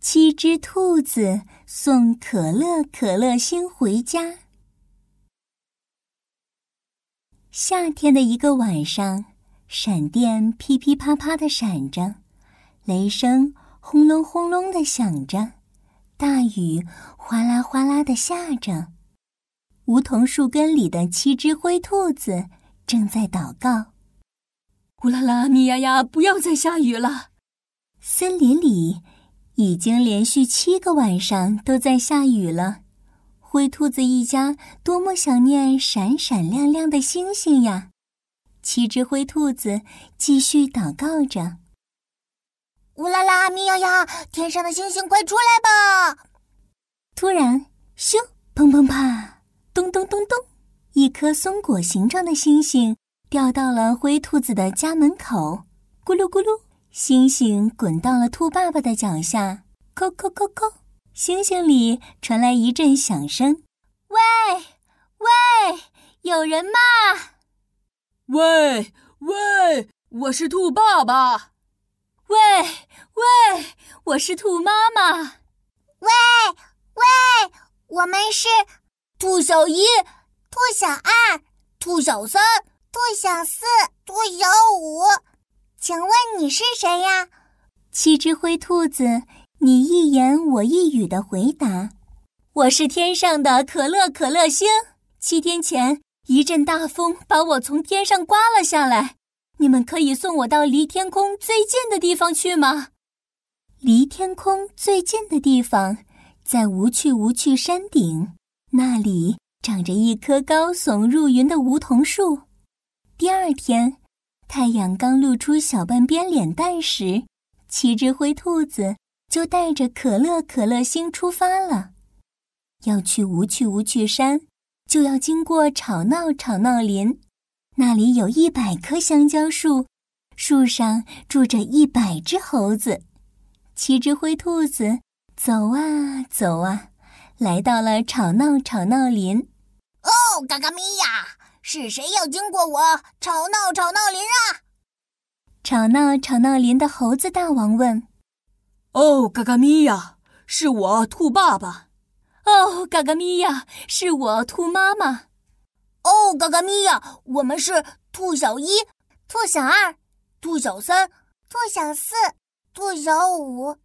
七只兔子送可乐可乐星回家。夏天的一个晚上，闪电噼噼啪啪的闪着，雷声轰隆轰隆的响着，大雨哗啦哗啦的下着。梧桐树根里的七只灰兔子正在祷告：“乌拉拉，米呀呀，不要再下雨了！”森林里。已经连续七个晚上都在下雨了，灰兔子一家多么想念闪闪亮亮的星星呀！七只灰兔子继续祷告着：“乌拉拉，咪呀呀，天上的星星快出来吧！”突然，咻，砰砰啪，咚咚咚咚，一颗松果形状的星星掉到了灰兔子的家门口，咕噜咕噜。星星滚到了兔爸爸的脚下，扣扣扣扣，星星里传来一阵响声：“喂，喂，有人吗？喂，喂，我是兔爸爸。喂，喂，我是兔妈妈。喂，喂，我们是兔小一、兔小二、兔小三、兔小四、兔小五。”请问你是谁呀？七只灰兔子，你一言我一语的回答：“我是天上的可乐可乐星。七天前，一阵大风把我从天上刮了下来。你们可以送我到离天空最近的地方去吗？”离天空最近的地方，在无趣无趣山顶，那里长着一棵高耸入云的梧桐树。第二天。太阳刚露出小半边脸蛋时，七只灰兔子就带着可乐可乐星出发了。要去无趣无趣山，就要经过吵闹吵闹林，那里有一百棵香蕉树，树上住着一百只猴子。七只灰兔子走啊走啊，来到了吵闹吵闹林。哦，嘎嘎咪呀！是谁要经过我吵闹吵闹林啊？吵闹吵闹林的猴子大王问：“哦，嘎嘎咪呀，是我兔爸爸。哦，嘎嘎咪呀，是我兔妈妈。哦，嘎嘎咪呀，我们是兔小一、兔小二、兔小三、兔小四、兔小五。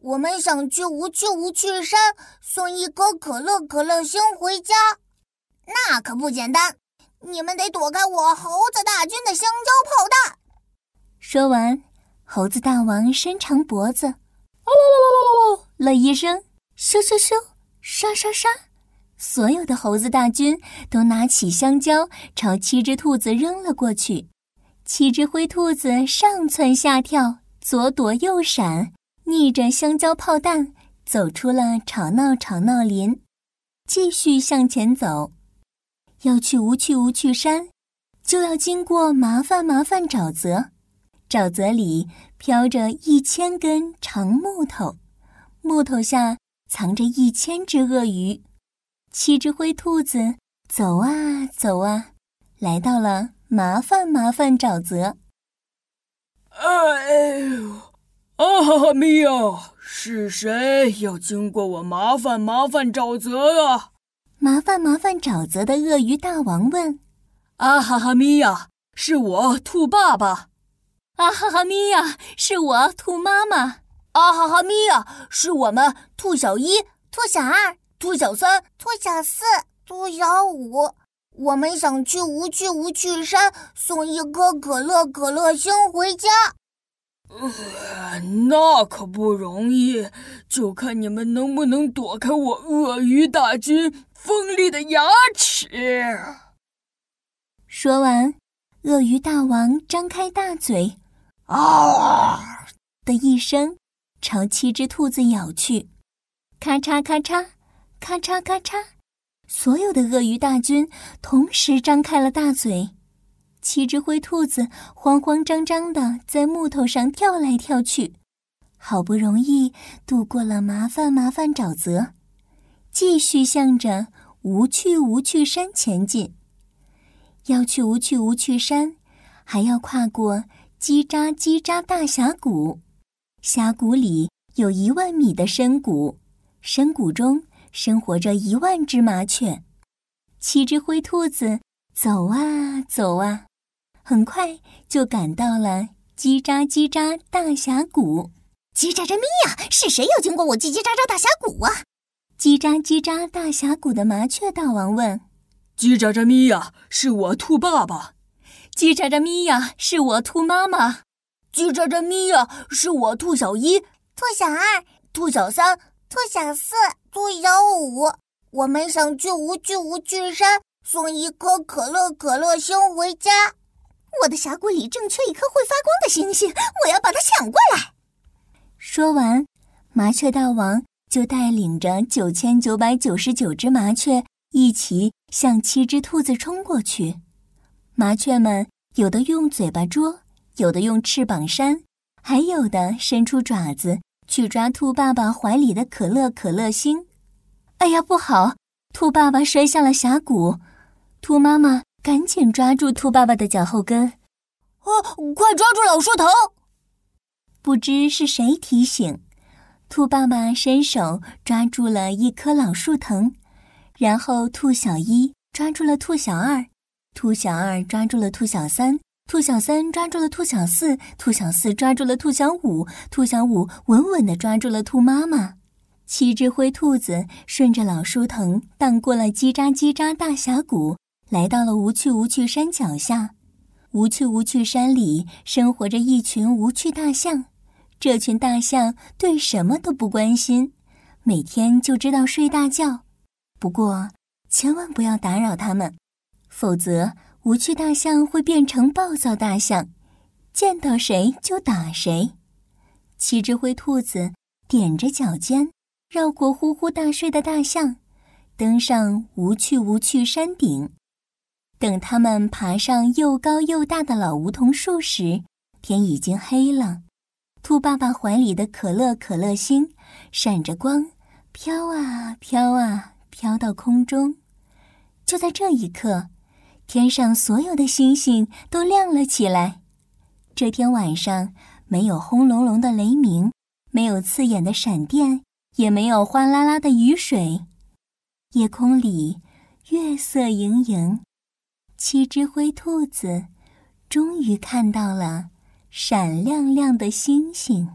我们想去无趣无趣山，送一颗可乐可乐星回家。那可不简单。”你们得躲开我猴子大军的香蕉炮弹！说完，猴子大王伸长脖子，哦哦哦了一声，咻咻咻，刷刷刷，所有的猴子大军都拿起香蕉朝七只兔子扔了过去。七只灰兔子上蹿下跳，左躲右闪，逆着香蕉炮弹走出了吵闹吵闹林，继续向前走。要去无趣无趣山，就要经过麻烦麻烦沼泽。沼泽里飘着一千根长木头，木头下藏着一千只鳄鱼。七只灰兔子走啊走啊，来到了麻烦麻烦沼泽。哎呦，啊哈哈咪呀！是谁要经过我麻烦麻烦沼泽啊？麻烦麻烦，沼泽的鳄鱼大王问：“啊哈哈咪呀，是我兔爸爸。啊哈哈咪呀，是我兔妈妈。啊哈哈咪呀，是我们兔小一、兔小二、兔小三、兔小四、兔小五。我们想去无趣无趣山，送一颗可乐可乐星回家。呃，那可不容易，就看你们能不能躲开我鳄鱼大军。”锋利的牙齿。说完，鳄鱼大王张开大嘴，啊的一声，朝七只兔子咬去。咔嚓咔嚓，咔嚓咔嚓，所有的鳄鱼大军同时张开了大嘴。七只灰兔子慌慌张张的在木头上跳来跳去，好不容易渡过了麻烦麻烦沼泽。继续向着无趣无趣山前进。要去无趣无趣山，还要跨过叽喳叽喳大峡谷。峡谷里有一万米的深谷，深谷中生活着一万只麻雀。七只灰兔子走啊走啊，很快就赶到了叽喳叽喳大峡谷。叽喳喳咪呀，是谁要经过我叽叽喳喳大峡谷啊？叽喳叽喳大峡谷的麻雀大王问：“叽喳喳咪呀，是我兔爸爸。”叽喳喳咪呀，是我兔妈妈。叽喳喳咪呀，是我兔小一、兔小二、兔小三、兔小四、兔小五。我们想去无趣无趣山送一颗可乐可乐星回家。我的峡谷里正缺一颗会发光的星星，我要把它抢过来。说完，麻雀大王就带领着九千九百九十九只麻雀一起向七只兔子冲过去。麻雀们有的用嘴巴捉，有的用翅膀扇，还有的伸出爪子去抓兔爸爸怀里的可乐可乐星。哎呀，不好！兔爸爸摔下了峡谷，兔妈妈赶紧抓住兔爸爸的脚后跟。哦，快抓住老树藤！不知是谁提醒，兔爸爸伸手抓住了一棵老树藤，然后兔小一抓住了兔小二。兔小二抓住了兔小三，兔小三抓住了兔小四，兔小四抓住了兔小五，兔小五稳稳地抓住了兔妈妈。七只灰兔子顺着老树藤荡过了叽喳叽喳大峡谷，来到了无趣无趣山脚下。无趣无趣山里生活着一群无趣大象，这群大象对什么都不关心，每天就知道睡大觉。不过，千万不要打扰它们。否则，无趣大象会变成暴躁大象，见到谁就打谁。七只灰兔子踮着脚尖，绕过呼呼大睡的大象，登上无趣无趣山顶。等他们爬上又高又大的老梧桐树时，天已经黑了。兔爸爸怀里的可乐可乐星闪着光，飘啊飘啊，飘到空中。就在这一刻。天上所有的星星都亮了起来。这天晚上，没有轰隆隆的雷鸣，没有刺眼的闪电，也没有哗啦啦的雨水。夜空里，月色盈盈，七只灰兔子终于看到了闪亮亮的星星。